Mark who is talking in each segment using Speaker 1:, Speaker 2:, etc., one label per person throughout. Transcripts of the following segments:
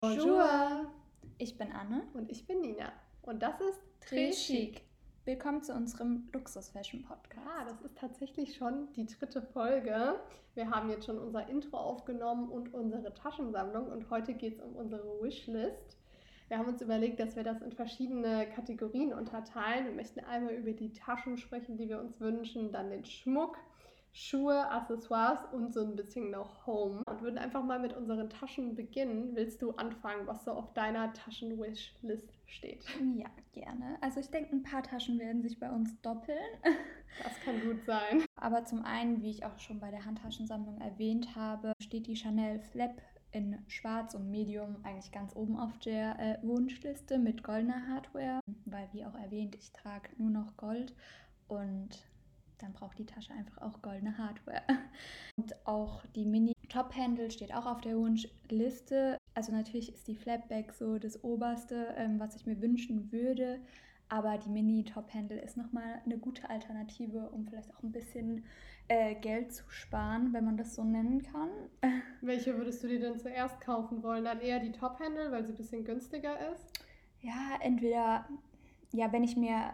Speaker 1: Bonjour!
Speaker 2: Ich bin Anne.
Speaker 1: Und ich bin Nina. Und das ist
Speaker 2: Très Chic. Willkommen zu unserem Luxus-Fashion-Podcast.
Speaker 1: Ah, das ist tatsächlich schon die dritte Folge. Wir haben jetzt schon unser Intro aufgenommen und unsere Taschensammlung. Und heute geht es um unsere Wishlist. Wir haben uns überlegt, dass wir das in verschiedene Kategorien unterteilen. Wir möchten einmal über die Taschen sprechen, die wir uns wünschen, dann den Schmuck, Schuhe, Accessoires und so ein bisschen noch Home. Und würden einfach mal mit unseren Taschen beginnen. Willst du anfangen, was so auf deiner Taschen-Wishlist steht?
Speaker 2: Ja, gerne. Also ich denke, ein paar Taschen werden sich bei uns doppeln.
Speaker 1: Das kann gut sein.
Speaker 2: Aber zum einen, wie ich auch schon bei der Handtaschensammlung erwähnt habe, steht die Chanel Flap in Schwarz und Medium eigentlich ganz oben auf der äh, Wunschliste mit goldener Hardware, weil wie auch erwähnt, ich trage nur noch Gold und dann braucht die Tasche einfach auch goldene Hardware. Und auch die Mini Top Handle steht auch auf der Wunschliste. Also natürlich ist die Flapback so das oberste, ähm, was ich mir wünschen würde. Aber die Mini Top Handle ist nochmal eine gute Alternative, um vielleicht auch ein bisschen äh, Geld zu sparen, wenn man das so nennen kann.
Speaker 1: Welche würdest du dir denn zuerst kaufen wollen? Dann eher die Top Handle, weil sie ein bisschen günstiger ist?
Speaker 2: Ja, entweder, ja, wenn ich mir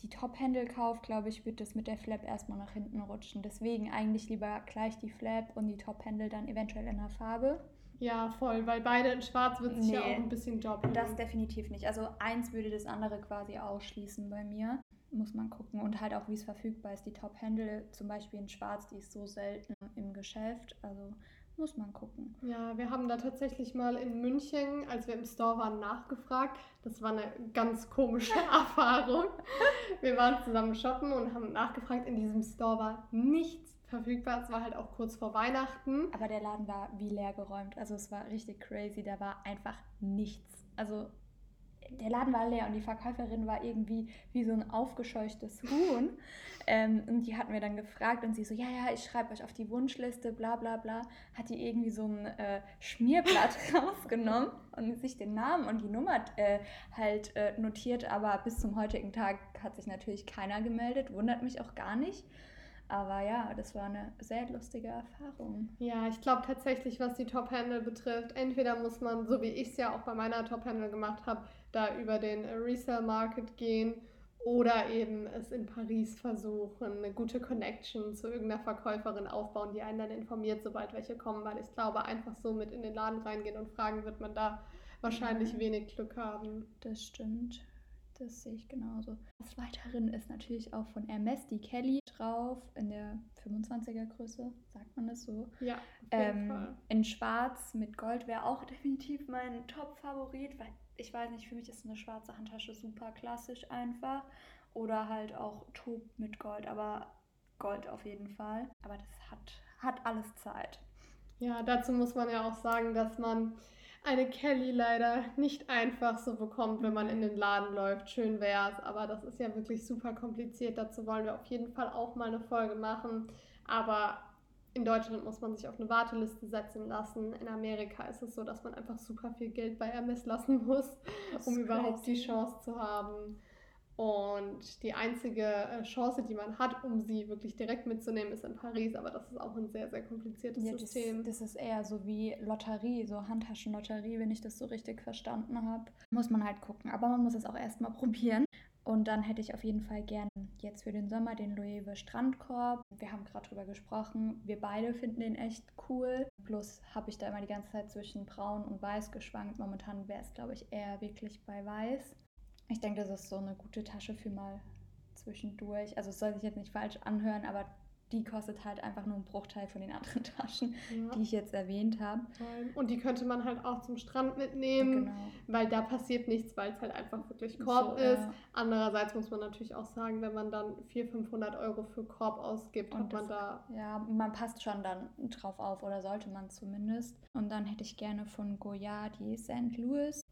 Speaker 2: die Top-Handle kaufe, glaube ich, wird das mit der Flap erstmal nach hinten rutschen. Deswegen eigentlich lieber gleich die Flap und die Top-Handle dann eventuell in der Farbe.
Speaker 1: Ja, voll, weil beide in schwarz wird sich nee, ja auch ein bisschen doppeln.
Speaker 2: Das definitiv nicht. Also eins würde das andere quasi ausschließen bei mir. Muss man gucken. Und halt auch, wie es verfügbar ist. Die Top-Handle zum Beispiel in schwarz, die ist so selten im Geschäft. Also muss man gucken.
Speaker 1: Ja, wir haben da tatsächlich mal in München, als wir im Store waren, nachgefragt. Das war eine ganz komische Erfahrung. Wir waren zusammen shoppen und haben nachgefragt. In diesem Store war nichts verfügbar. Es war halt auch kurz vor Weihnachten.
Speaker 2: Aber der Laden war wie leer geräumt. Also es war richtig crazy. Da war einfach nichts. Also der Laden war leer und die Verkäuferin war irgendwie wie so ein aufgescheuchtes Huhn. ähm, und die hat mir dann gefragt und sie so, ja, ja, ich schreibe euch auf die Wunschliste, bla bla bla. Hat die irgendwie so ein äh, Schmierblatt rausgenommen und sich den Namen und die Nummer äh, halt äh, notiert. Aber bis zum heutigen Tag hat sich natürlich keiner gemeldet, wundert mich auch gar nicht. Aber ja, das war eine sehr lustige Erfahrung.
Speaker 1: Ja, ich glaube tatsächlich, was die Top-Handle betrifft, entweder muss man, so wie ich es ja auch bei meiner Top-Handle gemacht habe, da über den Resale-Market gehen oder eben es in Paris versuchen, eine gute Connection zu irgendeiner Verkäuferin aufbauen, die einen dann informiert, sobald welche kommen, weil ich glaube, einfach so mit in den Laden reingehen und fragen, wird man da wahrscheinlich wenig Glück haben.
Speaker 2: Das stimmt. Das sehe ich genauso. Des Weiteren ist natürlich auch von Hermes die Kelly drauf in der 25er Größe, sagt man das so?
Speaker 1: Ja.
Speaker 2: Ähm, in Schwarz mit Gold wäre auch definitiv mein Top-Favorit, weil ich weiß nicht, für mich ist eine schwarze Handtasche super klassisch einfach. Oder halt auch Taub mit Gold, aber Gold auf jeden Fall. Aber das hat, hat alles Zeit.
Speaker 1: Ja, dazu muss man ja auch sagen, dass man eine Kelly leider nicht einfach so bekommt, wenn man in den Laden läuft. Schön wäre es, aber das ist ja wirklich super kompliziert. Dazu wollen wir auf jeden Fall auch mal eine Folge machen. Aber in Deutschland muss man sich auf eine Warteliste setzen lassen. In Amerika ist es so, dass man einfach super viel Geld bei Hermes lassen muss, um überhaupt die Chance zu haben. Und die einzige äh, Chance, die man hat, um sie wirklich direkt mitzunehmen, ist in Paris. Aber das ist auch ein sehr, sehr kompliziertes ja, System.
Speaker 2: Das, das, ist eher so wie Lotterie, so Handtaschenlotterie, wenn ich das so richtig verstanden habe. Muss man halt gucken. Aber man muss es auch erstmal probieren. Und dann hätte ich auf jeden Fall gerne jetzt für den Sommer den Loewe Strandkorb. Wir haben gerade drüber gesprochen. Wir beide finden den echt cool. Plus habe ich da immer die ganze Zeit zwischen braun und weiß geschwankt. Momentan wäre es, glaube ich, eher wirklich bei weiß. Ich denke, das ist so eine gute Tasche für mal zwischendurch. Also es soll sich jetzt nicht falsch anhören, aber die kostet halt einfach nur einen Bruchteil von den anderen Taschen, ja. die ich jetzt erwähnt habe.
Speaker 1: Und die könnte man halt auch zum Strand mitnehmen, genau. weil da passiert nichts, weil es halt einfach wirklich Korb so, ist. Ja. Andererseits muss man natürlich auch sagen, wenn man dann 400, 500 Euro für Korb ausgibt, Und man da...
Speaker 2: Ja, man passt schon dann drauf auf oder sollte man zumindest. Und dann hätte ich gerne von Goya die St. Louis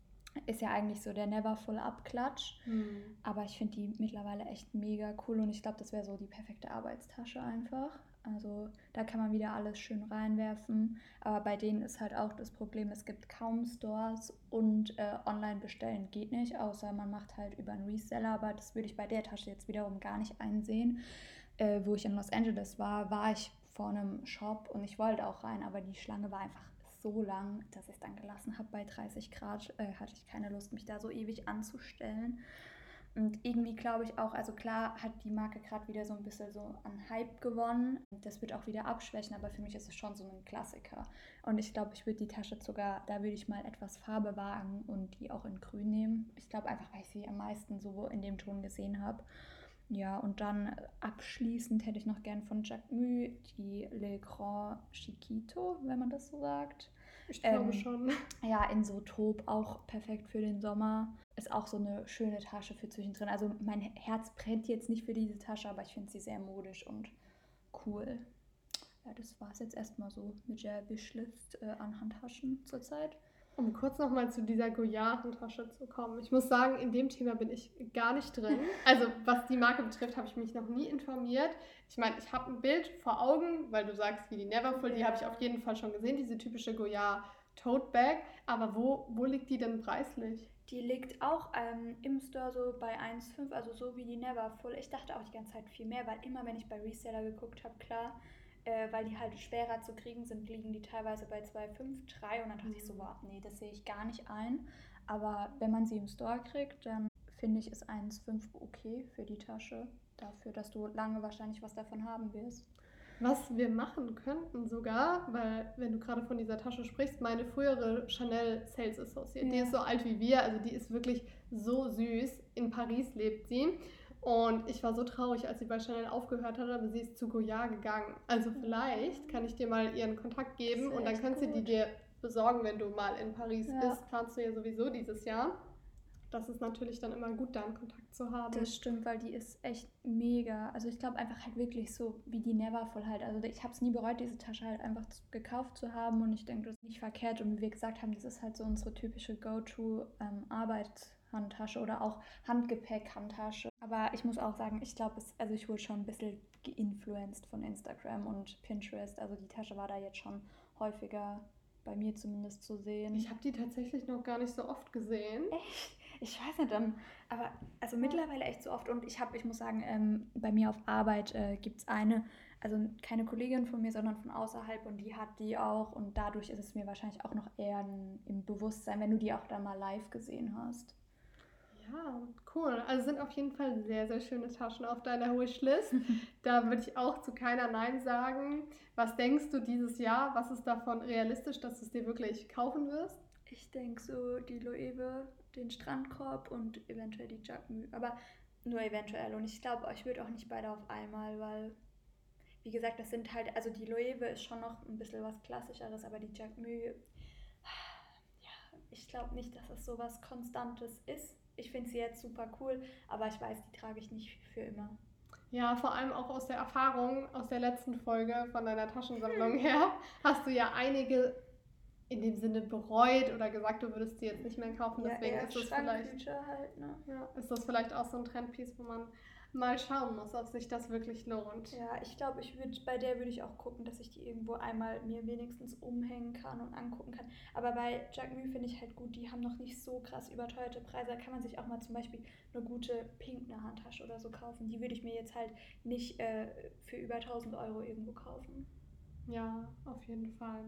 Speaker 2: ist ja eigentlich so der Never Full Up Klatsch. Mhm. Aber ich finde die mittlerweile echt mega cool und ich glaube, das wäre so die perfekte Arbeitstasche einfach. Also da kann man wieder alles schön reinwerfen. Aber bei denen ist halt auch das Problem, es gibt kaum Stores und äh, online bestellen geht nicht, außer man macht halt über einen Reseller. Aber das würde ich bei der Tasche jetzt wiederum gar nicht einsehen, äh, wo ich in Los Angeles war, war ich vor einem Shop und ich wollte auch rein, aber die Schlange war einfach so lang, dass ich es dann gelassen habe. Bei 30 Grad äh, hatte ich keine Lust, mich da so ewig anzustellen. Und irgendwie glaube ich auch, also klar hat die Marke gerade wieder so ein bisschen so an Hype gewonnen. Das wird auch wieder abschwächen, aber für mich ist es schon so ein Klassiker. Und ich glaube, ich würde die Tasche sogar, da würde ich mal etwas Farbe wagen und die auch in grün nehmen. Ich glaube einfach, weil ich sie am meisten so in dem Ton gesehen habe. Ja, und dann abschließend hätte ich noch gern von Jacquemus die Le Grand Chiquito, wenn man das so sagt.
Speaker 1: Ich glaube ähm, schon.
Speaker 2: Ja, in so Top auch perfekt für den Sommer. Ist auch so eine schöne Tasche für zwischendrin. Also mein Herz brennt jetzt nicht für diese Tasche, aber ich finde sie sehr modisch und cool. Ja, das war es jetzt erstmal so mit der Wishlist äh, an Handtaschen zurzeit.
Speaker 1: Um kurz nochmal zu dieser Goyard-Tasche zu kommen. Ich muss sagen, in dem Thema bin ich gar nicht drin. Also was die Marke betrifft, habe ich mich noch nie informiert. Ich meine, ich habe ein Bild vor Augen, weil du sagst, wie die Neverfull, die habe ich auf jeden Fall schon gesehen, diese typische Goyard Tote Bag. Aber wo, wo liegt die denn preislich?
Speaker 2: Die liegt auch ähm, im Store so bei 1,5, also so wie die Neverfull. Ich dachte auch die ganze Zeit viel mehr, weil immer, wenn ich bei Reseller geguckt habe, klar, äh, weil die halt schwerer zu kriegen sind, liegen die teilweise bei 2,5, 3 und dann dachte mhm. ich so, wow, nee, das sehe ich gar nicht ein. Aber wenn man sie im Store kriegt, dann finde ich, ist 1,5 okay für die Tasche. Dafür, dass du lange wahrscheinlich was davon haben wirst.
Speaker 1: Was wir machen könnten sogar, weil wenn du gerade von dieser Tasche sprichst, meine frühere Chanel Sales Associate, ja. die ist so alt wie wir, also die ist wirklich so süß. In Paris lebt sie. Und ich war so traurig, als sie bei Chanel aufgehört hat, aber sie ist zu Goya gegangen. Also vielleicht kann ich dir mal ihren Kontakt geben und dann kannst du die dir besorgen, wenn du mal in Paris ja. bist. Planst du ja sowieso dieses Jahr. Das ist natürlich dann immer gut, da einen Kontakt zu haben.
Speaker 2: Das stimmt, weil die ist echt mega. Also ich glaube einfach halt wirklich so wie die Neverfull halt. Also ich habe es nie bereut, diese Tasche halt einfach gekauft zu haben und ich denke, das ist nicht verkehrt. Und wie wir gesagt haben, das ist halt so unsere typische Go-To-Arbeit. Ähm, Handtasche oder auch Handgepäck-Handtasche. Aber ich muss auch sagen, ich glaube, also ich wurde schon ein bisschen geinfluenced von Instagram und Pinterest. Also die Tasche war da jetzt schon häufiger bei mir zumindest zu sehen.
Speaker 1: Ich habe die tatsächlich noch gar nicht so oft gesehen.
Speaker 2: Echt? Ich weiß nicht, dann, aber also mittlerweile echt so oft. Und ich habe, ich muss sagen, ähm, bei mir auf Arbeit äh, gibt es eine, also keine Kollegin von mir, sondern von außerhalb und die hat die auch. Und dadurch ist es mir wahrscheinlich auch noch eher im Bewusstsein, wenn du die auch dann mal live gesehen hast.
Speaker 1: Ja, cool. Also sind auf jeden Fall sehr, sehr schöne Taschen auf deiner Wishlist. da würde ich auch zu keiner Nein sagen. Was denkst du dieses Jahr? Was ist davon realistisch, dass du es dir wirklich kaufen wirst?
Speaker 2: Ich denke so die Loewe, den Strandkorb und eventuell die Jacquemus. Aber nur eventuell. Und ich glaube, ich würde auch nicht beide auf einmal, weil, wie gesagt, das sind halt, also die Loewe ist schon noch ein bisschen was Klassischeres, aber die Jacquemus, ja, ich glaube nicht, dass es so was Konstantes ist ich finde sie jetzt super cool, aber ich weiß, die trage ich nicht für immer.
Speaker 1: Ja, vor allem auch aus der Erfahrung aus der letzten Folge von deiner Taschensammlung her hast du ja einige in dem Sinne bereut oder gesagt, du würdest sie jetzt nicht mehr kaufen. Deswegen ja, ist das vielleicht
Speaker 2: halt, ne?
Speaker 1: ja, ist das vielleicht auch so ein Trendpiece, wo man mal schauen muss, ob sich das wirklich lohnt.
Speaker 2: Ja, ich glaube, ich würd, bei der würde ich auch gucken, dass ich die irgendwo einmal mir wenigstens umhängen kann und angucken kann. Aber bei Jacquemus finde ich halt gut, die haben noch nicht so krass überteuerte Preise. Da kann man sich auch mal zum Beispiel eine gute pinkne Handtasche oder so kaufen. Die würde ich mir jetzt halt nicht äh, für über 1000 Euro irgendwo kaufen.
Speaker 1: Ja, auf jeden Fall.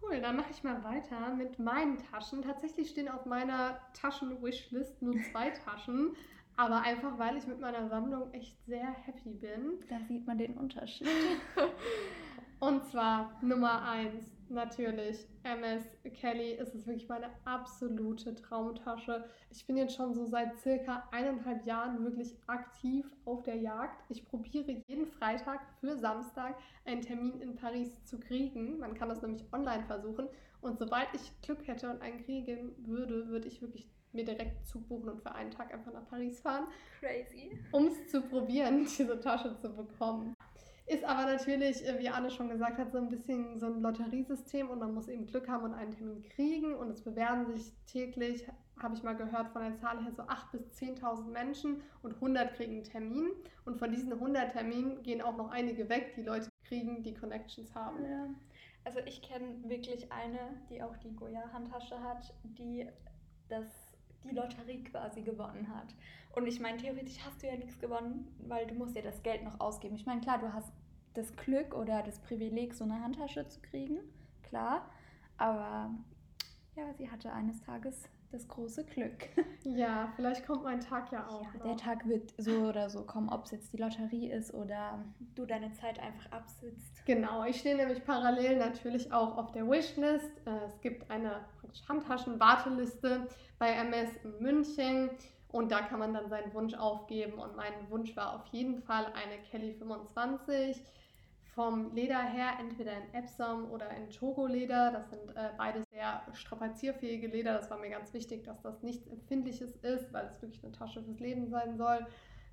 Speaker 1: Cool, dann mache ich mal weiter mit meinen Taschen. Tatsächlich stehen auf meiner Taschen-Wishlist nur zwei Taschen. Aber einfach, weil ich mit meiner Sammlung echt sehr happy bin.
Speaker 2: Da sieht man den Unterschied.
Speaker 1: Und zwar Nummer eins natürlich MS Kelly. Es ist wirklich meine absolute Traumtasche. Ich bin jetzt schon so seit circa eineinhalb Jahren wirklich aktiv auf der Jagd. Ich probiere jeden Freitag für Samstag einen Termin in Paris zu kriegen. Man kann das nämlich online versuchen. Und sobald ich Glück hätte und einen kriegen würde, würde ich wirklich mir direkt zubuchen und für einen Tag einfach nach Paris fahren.
Speaker 2: Crazy.
Speaker 1: Um es zu probieren, diese Tasche zu bekommen. Ist aber natürlich, äh, wie Anne schon gesagt hat, so ein bisschen so ein Lotteriesystem und man muss eben Glück haben und einen Termin kriegen und es bewerben sich täglich, habe ich mal gehört, von der Zahl her so 8.000 bis 10.000 Menschen und 100 kriegen einen Termin und von diesen 100 Terminen gehen auch noch einige weg, die Leute kriegen, die Connections haben.
Speaker 2: Ja. Also ich kenne wirklich eine, die auch die Goya-Handtasche hat, die das die Lotterie quasi gewonnen hat. Und ich meine, theoretisch hast du ja nichts gewonnen, weil du musst ja das Geld noch ausgeben. Ich meine, klar, du hast das Glück oder das Privileg, so eine Handtasche zu kriegen, klar. Aber ja, sie hatte eines Tages das große Glück.
Speaker 1: Ja, vielleicht kommt mein Tag ja auch.
Speaker 2: Ja, der Tag wird so oder so kommen, ob es jetzt die Lotterie ist oder du deine Zeit einfach absitzt.
Speaker 1: Genau, ich stehe nämlich parallel natürlich auch auf der Wishlist. Äh, es gibt eine Handtaschen-Warteliste bei MS in München und da kann man dann seinen Wunsch aufgeben und mein Wunsch war auf jeden Fall eine Kelly 25 vom Leder her entweder in Epsom oder in Chogo-Leder. Das sind äh, beide sehr strapazierfähige Leder. Das war mir ganz wichtig, dass das nichts Empfindliches ist, weil es wirklich eine Tasche fürs Leben sein soll.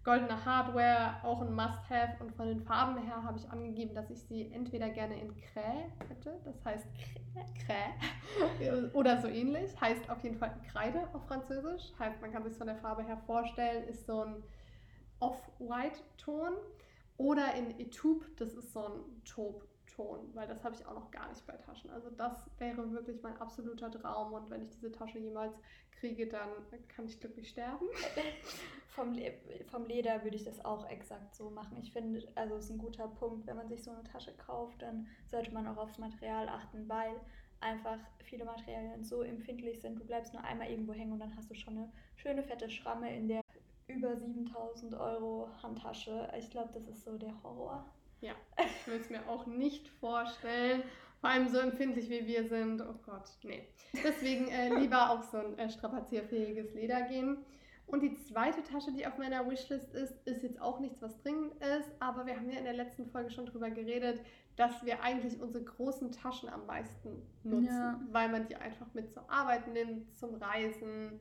Speaker 1: Goldene Hardware, auch ein Must-Have. Und von den Farben her habe ich angegeben, dass ich sie entweder gerne in Crä hätte, das heißt Crä, oder so ähnlich. Heißt auf jeden Fall Kreide auf Französisch. Heißt, man kann sich von der Farbe her vorstellen, ist so ein Off-White-Ton. Oder in Etube, das ist so ein Taubton, weil das habe ich auch noch gar nicht bei Taschen. Also das wäre wirklich mein absoluter Traum und wenn ich diese Tasche jemals kriege, dann kann ich glücklich sterben.
Speaker 2: vom, Le vom Leder würde ich das auch exakt so machen. Ich finde, also es ist ein guter Punkt, wenn man sich so eine Tasche kauft, dann sollte man auch aufs Material achten, weil einfach viele Materialien so empfindlich sind. Du bleibst nur einmal irgendwo hängen und dann hast du schon eine schöne fette Schramme in der über 7000 Euro Handtasche. Ich glaube, das ist so der Horror.
Speaker 1: Ja, ich will es mir auch nicht vorstellen. Vor allem so empfindlich wie wir sind. Oh Gott, nee. Deswegen äh, lieber auf so ein äh, strapazierfähiges Leder gehen. Und die zweite Tasche, die auf meiner Wishlist ist, ist jetzt auch nichts, was dringend ist. Aber wir haben ja in der letzten Folge schon drüber geredet, dass wir eigentlich unsere großen Taschen am meisten nutzen, ja. weil man die einfach mit zur Arbeit nimmt, zum Reisen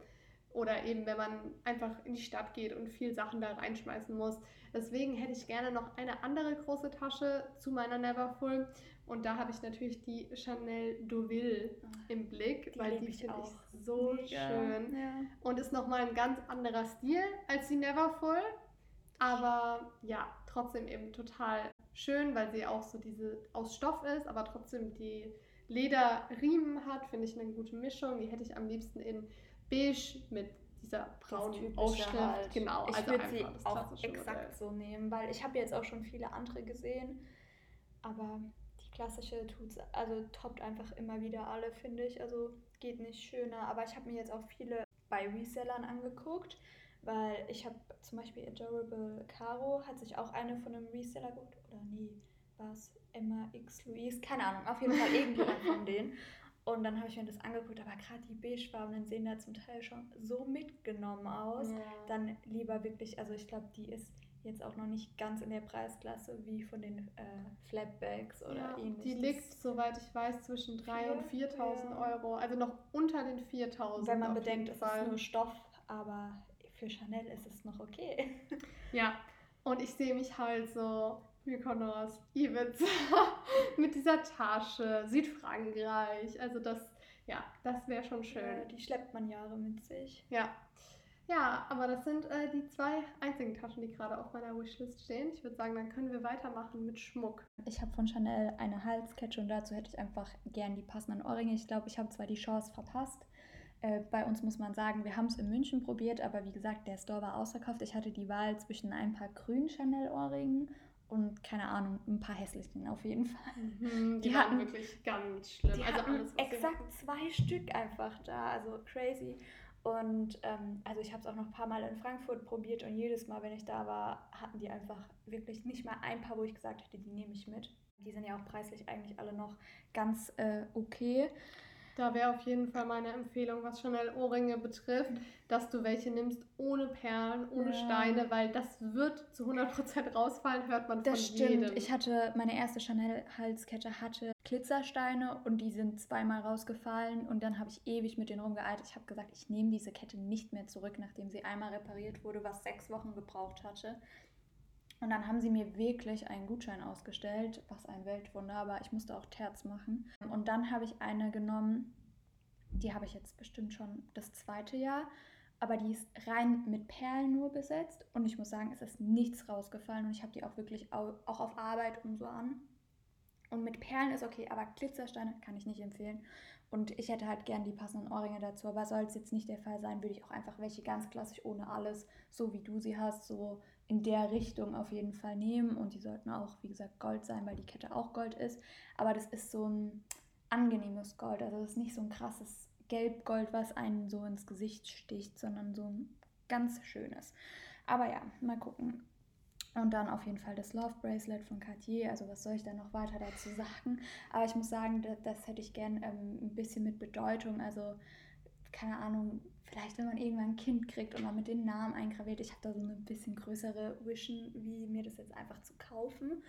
Speaker 1: oder eben, wenn man einfach in die Stadt geht und viel Sachen da reinschmeißen muss. Deswegen hätte ich gerne noch eine andere große Tasche zu meiner Neverfull. Und da habe ich natürlich die Chanel Deauville im Blick, die weil die finde ich so Mega. schön. Ja. Und ist nochmal ein ganz anderer Stil als die Neverfull. Aber ja, trotzdem eben total schön, weil sie auch so diese aus Stoff ist, aber trotzdem die Lederriemen hat, finde ich eine gute Mischung. Die hätte ich am liebsten in beige mit dieser braunen Aufschrift. Halt.
Speaker 2: Genau, ich also würde sie auch exakt Modell. so nehmen, weil ich habe jetzt auch schon viele andere gesehen, aber die klassische tut's, also toppt einfach immer wieder alle, finde ich. Also geht nicht schöner, aber ich habe mir jetzt auch viele bei Resellern angeguckt, weil ich habe zum Beispiel Adorable Caro, hat sich auch eine von einem Reseller geholt, oder nee, war es Emma X Louise, keine Ahnung, auf jeden Fall irgendjemand von denen. Und dann habe ich mir das angeguckt, aber gerade die beigefarbenen sehen da zum Teil schon so mitgenommen aus. Ja. Dann lieber wirklich, also ich glaube, die ist jetzt auch noch nicht ganz in der Preisklasse wie von den äh, Flapbacks oder ja, ähnliches.
Speaker 1: Die liegt, soweit ich weiß, zwischen 3.000 und 4.000 ja. Euro. Also noch unter den 4.000.
Speaker 2: Wenn man bedenkt, es ist nur Stoff, aber für Chanel ist es noch okay.
Speaker 1: Ja, und ich sehe mich halt so Mykonos, Ibiza, mit dieser Tasche, Südfrankreich. Also das, ja, das wäre schon schön. Ja,
Speaker 2: die schleppt man Jahre mit sich.
Speaker 1: Ja. Ja, aber das sind äh, die zwei einzigen Taschen, die gerade auf meiner Wishlist stehen. Ich würde sagen, dann können wir weitermachen mit Schmuck.
Speaker 2: Ich habe von Chanel eine Halskette und dazu hätte ich einfach gern die passenden Ohrringe. Ich glaube, ich habe zwar die Chance verpasst. Äh, bei uns muss man sagen, wir haben es in München probiert, aber wie gesagt, der Store war ausverkauft. Ich hatte die Wahl zwischen ein paar grünen Chanel-Ohrringen und keine Ahnung, ein paar hässlichen auf jeden Fall.
Speaker 1: Mhm, die, die hatten wirklich ganz schlimm.
Speaker 2: Die also hatten alles, exakt zwei Stück einfach da, also crazy. Und ähm, also ich habe es auch noch ein paar Mal in Frankfurt probiert und jedes Mal, wenn ich da war, hatten die einfach wirklich nicht mal ein paar, wo ich gesagt hätte, die nehme ich mit. Die sind ja auch preislich eigentlich alle noch ganz äh, okay.
Speaker 1: Da wäre auf jeden Fall meine Empfehlung, was Chanel Ohrringe betrifft, dass du welche nimmst ohne Perlen, ohne ja. Steine, weil das wird zu 100% rausfallen, hört man
Speaker 2: das von stimmt. jedem. Ich hatte, meine erste Chanel-Halskette hatte Glitzersteine und die sind zweimal rausgefallen und dann habe ich ewig mit denen rumgeeilt. Ich habe gesagt, ich nehme diese Kette nicht mehr zurück, nachdem sie einmal repariert wurde, was sechs Wochen gebraucht hatte. Und dann haben sie mir wirklich einen Gutschein ausgestellt, was ein Weltwunder, aber ich musste auch Terz machen. Und dann habe ich eine genommen, die habe ich jetzt bestimmt schon das zweite Jahr, aber die ist rein mit Perlen nur besetzt und ich muss sagen, es ist nichts rausgefallen und ich habe die auch wirklich auch auf Arbeit und so an. Und mit Perlen ist okay, aber Glitzersteine kann ich nicht empfehlen. Und ich hätte halt gern die passenden Ohrringe dazu, aber soll es jetzt nicht der Fall sein, würde ich auch einfach welche ganz klassisch ohne alles, so wie du sie hast, so in der Richtung auf jeden Fall nehmen. Und die sollten auch, wie gesagt, Gold sein, weil die Kette auch Gold ist. Aber das ist so ein angenehmes Gold. Also das ist nicht so ein krasses Gelbgold, was einen so ins Gesicht sticht, sondern so ein ganz schönes. Aber ja, mal gucken. Und dann auf jeden Fall das Love Bracelet von Cartier. Also was soll ich da noch weiter dazu sagen? Aber ich muss sagen, das, das hätte ich gern ähm, ein bisschen mit Bedeutung. Also keine Ahnung, vielleicht wenn man irgendwann ein Kind kriegt und man mit den Namen eingraviert. Ich habe da so eine bisschen größere Vision, wie mir das jetzt einfach zu kaufen.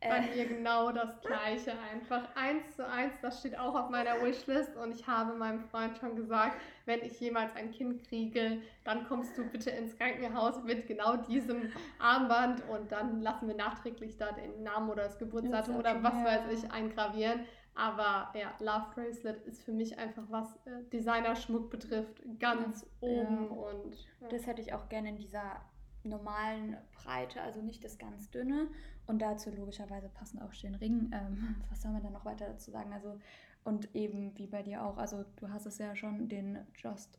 Speaker 1: Bei äh. mir genau das gleiche einfach. Eins zu eins, das steht auch auf meiner Wishlist und ich habe meinem Freund schon gesagt, wenn ich jemals ein Kind kriege, dann kommst du bitte ins Krankenhaus mit genau diesem Armband und dann lassen wir nachträglich da den Namen oder das Geburtsdatum oder was weiß ich eingravieren. Aber ja, Love Bracelet ist für mich einfach, was äh, Designerschmuck betrifft, ganz ja, oben. Ja. Und
Speaker 2: ja. das hätte ich auch gerne in dieser normalen Breite, also nicht das ganz dünne. Und dazu logischerweise passen auch den Ring. Ähm, was soll man da noch weiter dazu sagen? Also, und eben wie bei dir auch, also du hast es ja schon, den Just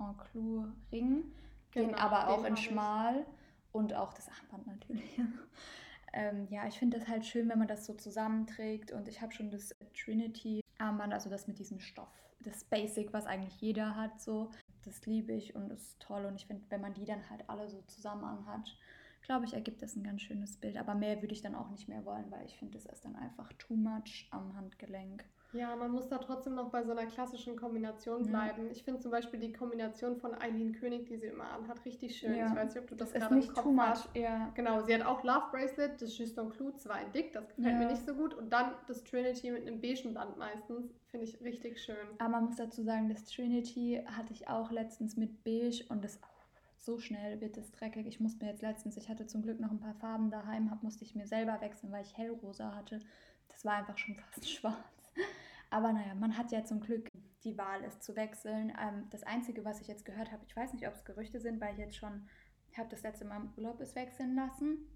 Speaker 2: en Clou Ring, genau, den aber auch den in schmal ich. und auch das Armband natürlich. ähm, ja, ich finde das halt schön, wenn man das so zusammenträgt. Und ich habe schon das Trinity Armband, also das mit diesem Stoff, das Basic, was eigentlich jeder hat, so das liebe ich und ist toll. Und ich finde, wenn man die dann halt alle so zusammen anhat, glaube ich, ergibt das ein ganz schönes Bild. Aber mehr würde ich dann auch nicht mehr wollen, weil ich finde, das ist dann einfach too much am Handgelenk.
Speaker 1: Ja, man muss da trotzdem noch bei so einer klassischen Kombination bleiben. Ja. Ich finde zum Beispiel die Kombination von Eileen König, die sie immer anhat, richtig schön. Ja. Ich weiß nicht, ob du das, das gerade im Kopf hast. Ja. Genau, sie hat auch Love Bracelet, das Justin Clou, zwar in dick, das gefällt mir nicht so gut. Und dann das Trinity mit einem beigen Band meistens, finde ich richtig schön.
Speaker 2: Aber man muss dazu sagen, das Trinity hatte ich auch letztens mit beige und das so schnell wird es dreckig. Ich musste mir jetzt letztens, ich hatte zum Glück noch ein paar Farben daheim, hab, musste ich mir selber wechseln, weil ich hellrosa hatte. Das war einfach schon fast schwarz. Aber naja, man hat ja zum Glück die Wahl, es zu wechseln. Ähm, das Einzige, was ich jetzt gehört habe, ich weiß nicht, ob es Gerüchte sind, weil ich jetzt schon, ich habe das letzte Mal im Urlaub es wechseln lassen,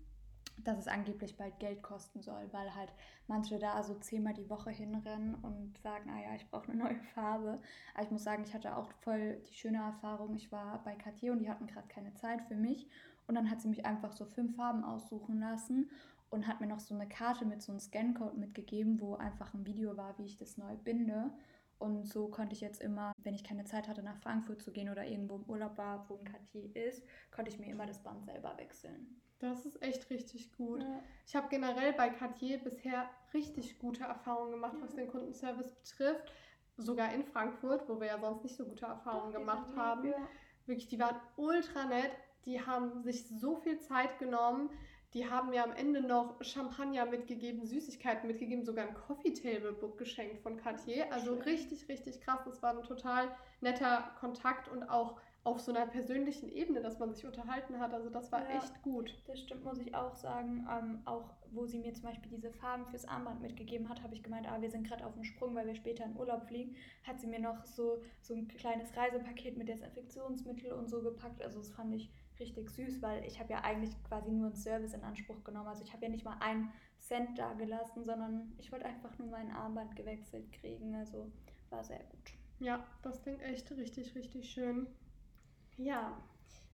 Speaker 2: dass es angeblich bald Geld kosten soll, weil halt manche da so zehnmal die Woche hinrennen und sagen, ah ja, ich brauche eine neue Farbe. Aber ich muss sagen, ich hatte auch voll die schöne Erfahrung. Ich war bei Cartier und die hatten gerade keine Zeit für mich. Und dann hat sie mich einfach so fünf Farben aussuchen lassen und hat mir noch so eine Karte mit so einem Scancode mitgegeben, wo einfach ein Video war, wie ich das neu binde. Und so konnte ich jetzt immer, wenn ich keine Zeit hatte, nach Frankfurt zu gehen oder irgendwo im Urlaub war, wo ein Cartier ist, konnte ich mir immer das Band selber wechseln.
Speaker 1: Das ist echt richtig gut. Ja. Ich habe generell bei Cartier bisher richtig gute Erfahrungen gemacht, ja. was den Kundenservice betrifft. Sogar in Frankfurt, wo wir ja sonst nicht so gute Erfahrungen Doch, gemacht haben. Ja. Wirklich, die waren ultra nett. Die haben sich so viel Zeit genommen. Die haben mir am Ende noch Champagner mitgegeben, Süßigkeiten mitgegeben, sogar ein Coffee Table Book geschenkt von Cartier. Also richtig, richtig krass. Das war ein total netter Kontakt und auch auf so einer persönlichen Ebene, dass man sich unterhalten hat. Also das war ja, echt gut.
Speaker 2: Das stimmt, muss ich auch sagen. Ähm, auch wo sie mir zum Beispiel diese Farben fürs Armband mitgegeben hat, habe ich gemeint, ah, wir sind gerade auf dem Sprung, weil wir später in Urlaub fliegen, hat sie mir noch so, so ein kleines Reisepaket mit Desinfektionsmittel und so gepackt. Also das fand ich richtig süß, weil ich habe ja eigentlich quasi nur einen Service in Anspruch genommen. Also ich habe ja nicht mal einen Cent da gelassen, sondern ich wollte einfach nur mein Armband gewechselt kriegen. Also war sehr gut.
Speaker 1: Ja, das klingt echt richtig, richtig schön. Ja,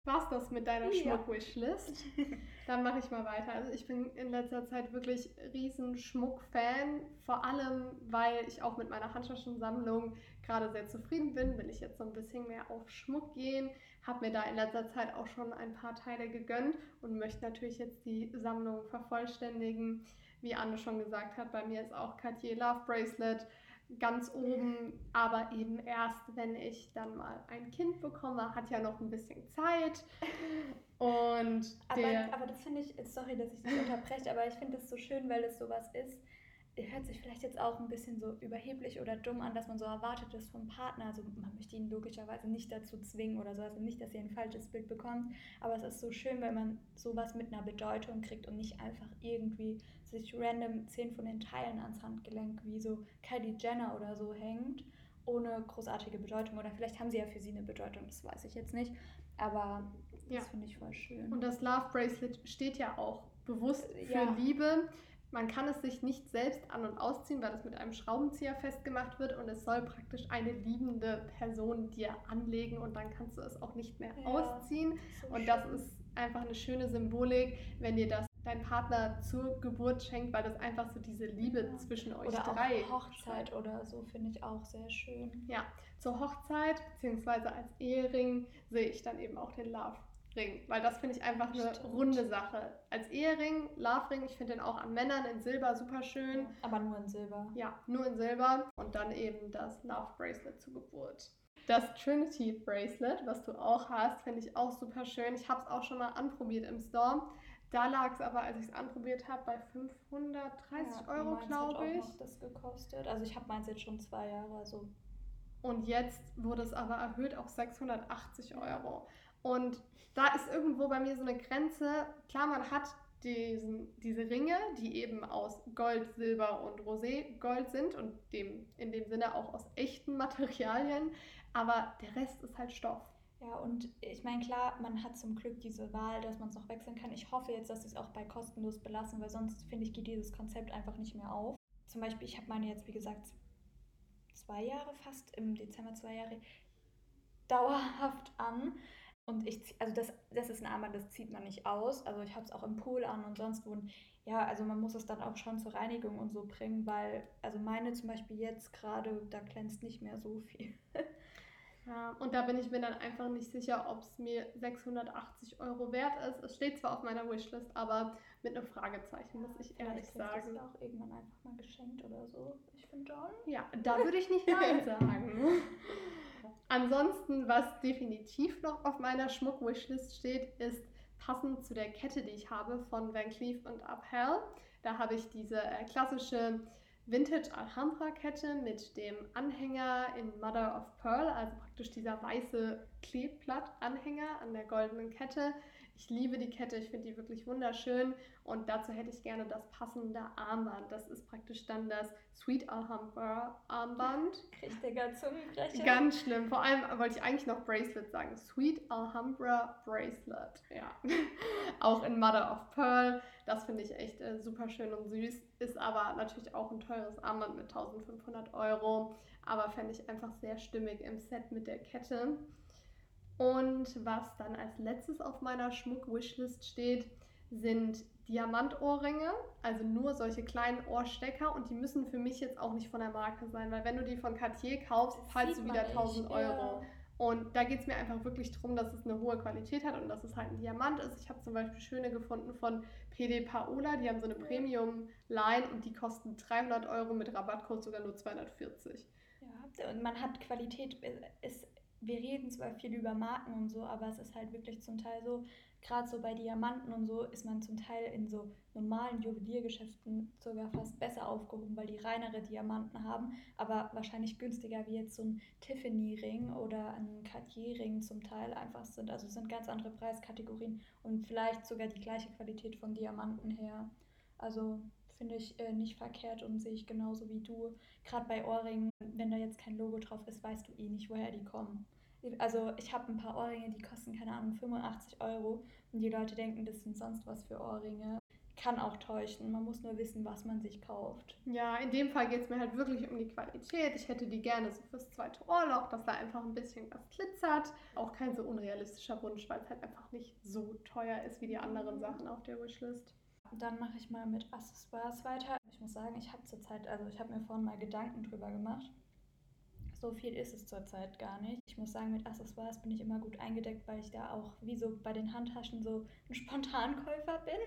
Speaker 1: war's das mit deiner. Schmuck-Wishlist? Dann mache ich mal weiter. Also ich bin in letzter Zeit wirklich riesen Schmuck-Fan, vor allem, weil ich auch mit meiner Handtaschensammlung gerade sehr zufrieden bin. Will ich jetzt so ein bisschen mehr auf Schmuck gehen, habe mir da in letzter Zeit auch schon ein paar Teile gegönnt und möchte natürlich jetzt die Sammlung vervollständigen. Wie Anne schon gesagt hat, bei mir ist auch Cartier Love Bracelet ganz oben, aber eben erst, wenn ich dann mal ein Kind bekomme, hat ja noch ein bisschen Zeit. Und
Speaker 2: aber, aber das finde ich, sorry, dass ich das unterbreche, aber ich finde es so schön, weil es sowas ist. Hört sich vielleicht jetzt auch ein bisschen so überheblich oder dumm an, dass man so erwartet ist vom Partner. Also man möchte ihn logischerweise nicht dazu zwingen oder so, also nicht, dass ihr ein falsches Bild bekommt. Aber es ist so schön, wenn man sowas mit einer Bedeutung kriegt und nicht einfach irgendwie sich random zehn von den Teilen ans Handgelenk wie so Kylie Jenner oder so hängt, ohne großartige Bedeutung. Oder vielleicht haben sie ja für sie eine Bedeutung, das weiß ich jetzt nicht. Aber das ja. finde ich voll schön.
Speaker 1: Und das Love Bracelet steht ja auch bewusst für ja. Liebe. Man kann es sich nicht selbst an- und ausziehen, weil es mit einem Schraubenzieher festgemacht wird und es soll praktisch eine liebende Person dir anlegen und dann kannst du es auch nicht mehr
Speaker 2: Ja,
Speaker 1: ausziehen.
Speaker 2: So
Speaker 1: Und das
Speaker 2: schön.
Speaker 1: ist einfach eine schöne Symbolik, wenn dir das dein Partner zur Geburt schenkt, weil das einfach so diese Liebe
Speaker 2: Ja.
Speaker 1: zwischen euch
Speaker 2: Oder
Speaker 1: drei
Speaker 2: auch Hochzeit oder so finde ich auch sehr schön.
Speaker 1: Ja, zur Hochzeit beziehungsweise als Ehering sehe ich dann eben auch den Love Ring, weil das finde ich einfach eine
Speaker 2: Stimmt.
Speaker 1: runde Sache. Als Ehering, Love Ring, ich finde den auch an Männern in Silber super schön.
Speaker 2: Aber nur in Silber.
Speaker 1: Ja, nur in Silber und dann eben das Love Bracelet zur Geburt. Das Trinity Bracelet, was du auch hast, finde ich auch super schön. Ich habe es auch schon mal anprobiert im Store. Da lag es aber, als ich es anprobiert habe, bei 530
Speaker 2: Ja,
Speaker 1: Euro,
Speaker 2: hat
Speaker 1: glaube
Speaker 2: auch
Speaker 1: ich.
Speaker 2: noch das gekostet. Also ich habe meins jetzt schon zwei Jahre, also
Speaker 1: Und jetzt wurde es aber erhöht auf 680 Euro. Und da ist irgendwo bei mir so eine Grenze. Klar, man hat diesen, diese Ringe, die eben aus Gold, Silber und Rosé-Gold sind und dem, in dem Sinne auch aus echten Materialien. Aber der Rest ist halt Stoff.
Speaker 2: Ja, und ich meine, klar, man hat zum Glück diese Wahl, dass man es noch wechseln kann. Ich hoffe jetzt, dass sie es auch bei kostenlos belassen, weil sonst finde ich, geht dieses Konzept einfach nicht mehr auf. Zum Beispiel, ich habe meine jetzt, wie gesagt, zwei Jahre fast, im Dezember zwei Jahre, dauerhaft an. Und ich, also das, das ist ein Armband, das zieht man nicht aus. Also ich habe es auch im Pool an und sonst wo. Und ja, also man muss es dann auch schon zur Reinigung und so bringen, weil, also meine zum Beispiel jetzt gerade, da glänzt nicht mehr so viel.
Speaker 1: Ja, und da bin ich mir dann einfach nicht sicher, ob es mir 680 Euro wert ist. Es steht zwar auf meiner Wishlist, aber mit einem Fragezeichen, muss ich ehrlich sagen.
Speaker 2: es auch irgendwann einfach mal geschenkt oder so. Ich finde schon.
Speaker 1: Ja, da würde ich nicht Nein sagen. Ansonsten, was definitiv noch auf meiner Schmuck-Wishlist steht, ist passend zu der Kette, die ich habe von Van Cleef und Uphell. Da habe ich diese äh, klassische Vintage Alhambra Kette mit dem Anhänger in Mother of Pearl, also praktisch dieser weiße Kleeblatt-Anhänger an der goldenen Kette. Ich liebe die Kette, ich finde die wirklich wunderschön und dazu hätte ich gerne das passende Armband. Das ist praktisch dann das Sweet Alhambra Armband.
Speaker 2: Richtiger Zungenbrecher.
Speaker 1: Ganz schlimm. Vor allem wollte ich eigentlich noch Bracelet sagen. Sweet Alhambra Bracelet. Ja. auch in Mother of Pearl. Das finde ich echt äh, super schön und süß. Ist aber natürlich auch ein teures Armband mit 1500 Euro. Aber fände ich einfach sehr stimmig im Set mit der Kette. Und was dann als letztes auf meiner Schmuck-Wishlist steht, sind Diamantohrringe, also nur solche kleinen Ohrstecker und die müssen für mich jetzt auch nicht von der Marke sein, weil wenn du die von Cartier kaufst, zahlst du wieder
Speaker 2: man
Speaker 1: 1000
Speaker 2: nicht,
Speaker 1: Euro.
Speaker 2: ja.
Speaker 1: Und da geht es mir einfach wirklich darum, dass es eine hohe Qualität hat und dass es halt ein Diamant ist. Ich habe zum Beispiel schöne gefunden von PD Paola, die haben so eine. Premium-Line und die kosten 300 Euro mit Rabattcode sogar nur 240.
Speaker 2: Ja, und man hat Qualität. Ist, wir reden zwar viel über Marken und so, aber es ist halt wirklich zum Teil so, gerade so bei Diamanten und so, ist man zum Teil in so normalen Juweliergeschäften sogar fast besser aufgehoben, weil die reinere Diamanten haben, aber wahrscheinlich günstiger wie jetzt so ein Tiffany-Ring oder ein Cartier-Ring zum Teil einfach sind. Also es sind ganz andere Preiskategorien und vielleicht sogar die gleiche Qualität von Diamanten her. Also finde ich äh, nicht verkehrt und sehe ich genauso wie du. Gerade bei Ohrringen, wenn da jetzt kein Logo drauf ist, weißt du eh nicht, woher die kommen. Also ich habe ein paar Ohrringe, die kosten, keine Ahnung, 85 Euro und die Leute denken, das sind sonst was für Ohrringe. Kann auch täuschen, man muss nur wissen, was man sich kauft.
Speaker 1: Ja, in dem Fall geht es mir halt wirklich um die Qualität. Ich hätte die gerne so fürs zweite Ohrloch, dass da einfach ein bisschen was glitzert. Auch kein so unrealistischer Wunsch, weil es halt einfach nicht so teuer ist wie die anderen Sachen auf der Wishlist.
Speaker 2: Dann mache ich mal mit Accessoires weiter. Ich muss sagen, ich habe zurzeit, also ich habe mir vorhin mal Gedanken drüber gemacht. So viel ist es zurzeit gar nicht. Ich muss sagen, mit Accessoires bin ich immer gut eingedeckt, weil ich da auch wie so bei den Handtaschen so ein Spontankäufer bin.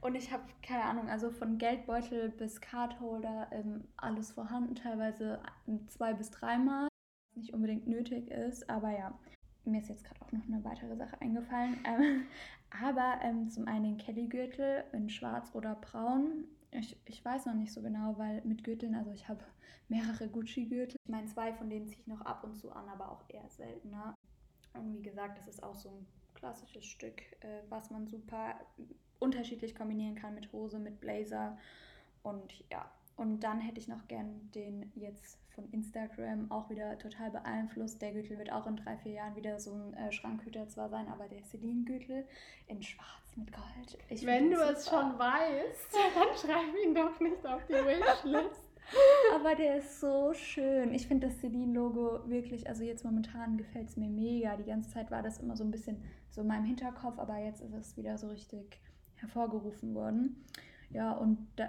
Speaker 2: Und ich habe keine Ahnung, also von Geldbeutel bis Cardholder ähm, alles vorhanden, teilweise zwei bis dreimal, was nicht unbedingt nötig ist, aber ja. Mir ist jetzt gerade auch noch eine weitere Sache eingefallen. Ähm, aber ähm, zum einen den Kelly-Gürtel in schwarz oder braun. Ich, ich weiß noch nicht so genau, weil mit Gürteln, also ich habe mehrere Gucci-Gürtel. Ich meine, zwei von denen ziehe ich noch ab und zu an, aber auch eher seltener. Und wie gesagt, das ist auch so ein klassisches Stück, äh, was man super unterschiedlich kombinieren kann mit Hose, mit Blazer. Und ja, Und dann hätte ich noch gern den jetzt von Instagram auch wieder total beeinflusst. Der Gürtel wird auch in drei, vier Jahren wieder so ein äh, Schrankhüter zwar sein, aber der Celine-Gürtel in schwarz mit Gold.
Speaker 1: Ich Wenn du es schon weißt, dann schreib ihn doch nicht auf die Wishlist.
Speaker 2: Aber der ist so schön. Ich finde das Celine-Logo wirklich, also jetzt momentan gefällt es mir mega. Die ganze Zeit war das immer so ein bisschen so in meinem Hinterkopf, aber jetzt ist es wieder so richtig hervorgerufen worden. Ja, und da,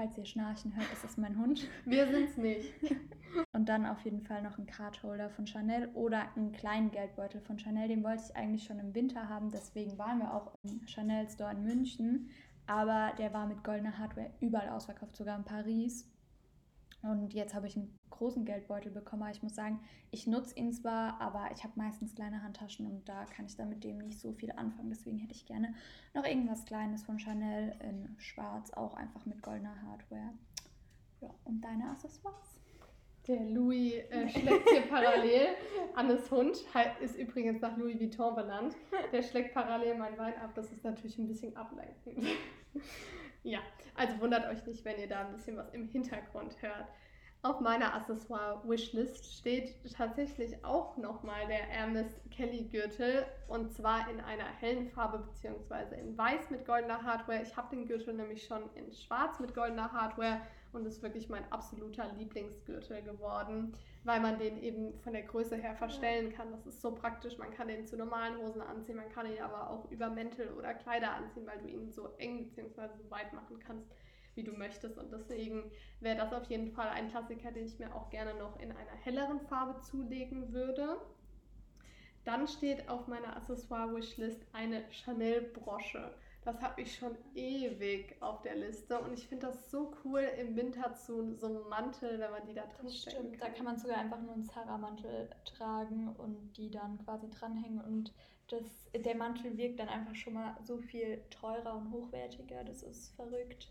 Speaker 2: falls ihr Schnarchen hört, ist das mein Hund.
Speaker 1: Wir sind's nicht.
Speaker 2: Und dann auf jeden Fall noch ein Cardholder von Chanel oder einen kleinen Geldbeutel von Chanel. Den wollte ich eigentlich schon im Winter haben, deswegen waren wir auch im Chanel Store in München. Aber der war mit goldener Hardware überall ausverkauft, sogar in Paris. Und jetzt habe ich einen großen Geldbeutel bekommen. Aber ich muss sagen, ich nutze ihn zwar, aber ich habe meistens kleine Handtaschen und da kann ich dann mit dem nicht so viel anfangen. Deswegen hätte ich gerne noch irgendwas Kleines von Chanel in Schwarz, auch einfach mit goldener Hardware. Ja, und deine Accessoires?
Speaker 1: Der Louis äh, schlägt hier parallel. Annes Hund ist übrigens nach Louis Vuitton benannt. Der schlägt parallel mein Wein ab. Das ist natürlich ein bisschen ablenkend. Ja, also wundert euch nicht, wenn ihr da ein bisschen was im Hintergrund hört. Auf meiner Accessoire-Wishlist steht tatsächlich auch nochmal der Hermes Kelly Gürtel und zwar in einer hellen Farbe bzw. in weiß mit goldener Hardware. Ich habe den Gürtel nämlich schon in schwarz mit goldener Hardware und ist wirklich mein absoluter Lieblingsgürtel geworden weil man den eben von der Größe her verstellen kann. Das ist so praktisch. Man kann den zu normalen Hosen anziehen, man kann ihn aber auch über Mäntel oder Kleider anziehen, weil du ihn so eng bzw. so weit machen kannst, wie du möchtest. Und deswegen wäre das auf jeden Fall ein Klassiker, den ich mir auch gerne noch in einer helleren Farbe zulegen würde. Dann steht auf meiner Accessoire-Wishlist eine Chanel-Brosche. Das habe ich schon ewig auf der Liste und ich finde das so cool im Winter zu so einem Mantel, wenn man die da drin
Speaker 2: das stimmt. Kann. Da kann man sogar einfach nur einen Zara-Mantel tragen und die dann quasi dranhängen und das, der Mantel wirkt dann einfach schon mal so viel teurer und hochwertiger. Das ist verrückt.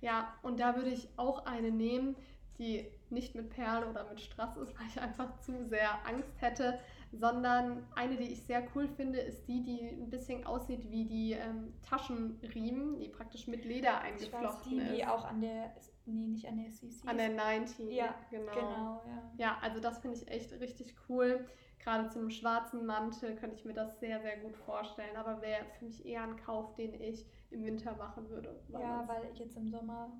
Speaker 1: Ja, und da würde ich auch eine nehmen, die nicht mit Perlen oder mit Strass ist, weil ich einfach zu sehr Angst hätte, sondern eine, die ich sehr cool finde, ist die, die ein bisschen aussieht wie die ähm, Taschenriemen, die praktisch mit Leder eingeflochten ich weiß,
Speaker 2: die, ist. Die auch an der, nee, nicht an der CC.
Speaker 1: An der 19,
Speaker 2: ja, genau. genau ja.
Speaker 1: ja, also das finde ich echt richtig cool. Gerade zu einem schwarzen Mantel könnte ich mir das sehr, sehr gut vorstellen. Aber wäre für mich eher ein Kauf, den ich im Winter machen würde.
Speaker 2: Weil ja, weil jetzt im Sommer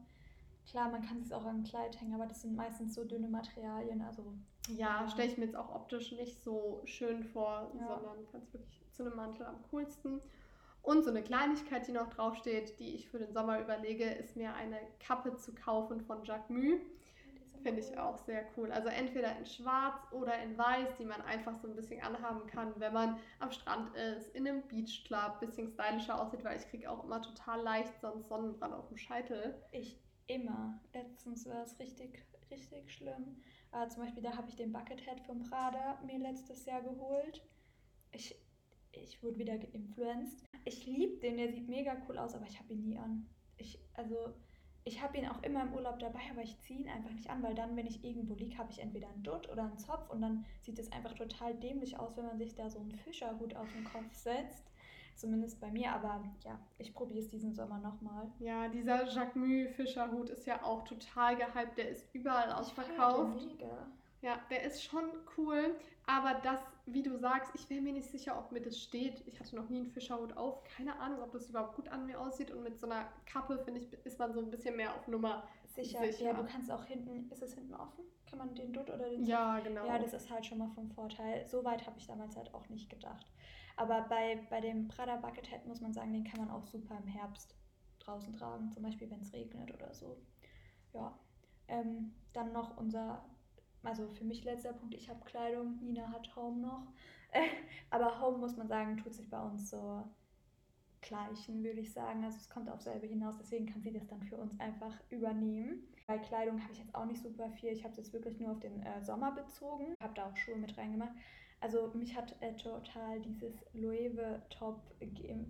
Speaker 2: Klar, man kann es auch an ein Kleid hängen, aber das sind meistens so dünne Materialien. Also,
Speaker 1: ja, stelle ich mir jetzt auch optisch nicht so schön vor, ja. sondern es wirklich zu einem Mantel am coolsten. Und so eine Kleinigkeit, die noch draufsteht, die ich für den Sommer überlege, ist mir eine Kappe zu kaufen von Jacquemus. Finde ich auch sehr cool. Also entweder in schwarz oder in weiß, die man einfach so ein bisschen anhaben kann, wenn man am Strand ist, in einem Beachclub, bisschen stylischer aussieht, weil ich kriege auch immer total leicht sonst Sonnenbrand auf dem Scheitel.
Speaker 2: Ich immer. Letztens war es richtig, richtig schlimm. Äh, zum Beispiel, da habe ich den Buckethead von Prada mir letztes Jahr geholt. Ich, ich wurde wieder geinfluenced. Ich liebe den, der sieht mega cool aus, aber ich habe ihn nie an. Ich, also, ich habe ihn auch immer im Urlaub dabei, aber ich ziehe ihn einfach nicht an, weil dann, wenn ich irgendwo liege, habe ich entweder einen Dutt oder einen Zopf und dann sieht es einfach total dämlich aus, wenn man sich da so einen Fischerhut auf den Kopf setzt. Zumindest bei mir, aber ja, ich probiere es diesen Sommer nochmal.
Speaker 1: Ja, dieser Jacquemus Fischerhut ist ja auch total gehypt. Der ist überall ausverkauft. Mega. Ja, der ist schon cool, aber das, wie du sagst, ich wäre mir nicht sicher, ob mir das steht. Ich hatte noch nie einen Fischerhut auf. Keine Ahnung, ob das überhaupt gut an mir aussieht. Und mit so einer Kappe, finde ich, ist man so ein bisschen mehr auf Nummer
Speaker 2: sicher. sicher. Ja, du kannst auch hinten, ist es hinten offen? Kann man den Dutt oder den
Speaker 1: Ja, genau.
Speaker 2: Ja, das ist halt schon mal vom Vorteil. So weit habe ich damals halt auch nicht gedacht. Aber bei, bei dem Prada Buckethead muss man sagen, den kann man auch super im Herbst draußen tragen, zum Beispiel wenn es regnet oder so. Ja. Ähm, dann noch unser, also für mich letzter Punkt, ich habe Kleidung, Nina hat Home noch. aber Home muss man sagen, tut sich bei uns so gleichen, würde ich sagen. Also es kommt auf selbe hinaus, deswegen kann sie das dann für uns einfach übernehmen. Bei Kleidung habe ich jetzt auch nicht super viel. Ich habe es jetzt wirklich nur auf den äh, Sommer bezogen. Habe da auch Schuhe mit reingemacht. Also mich hat äh, total dieses Loewe Top,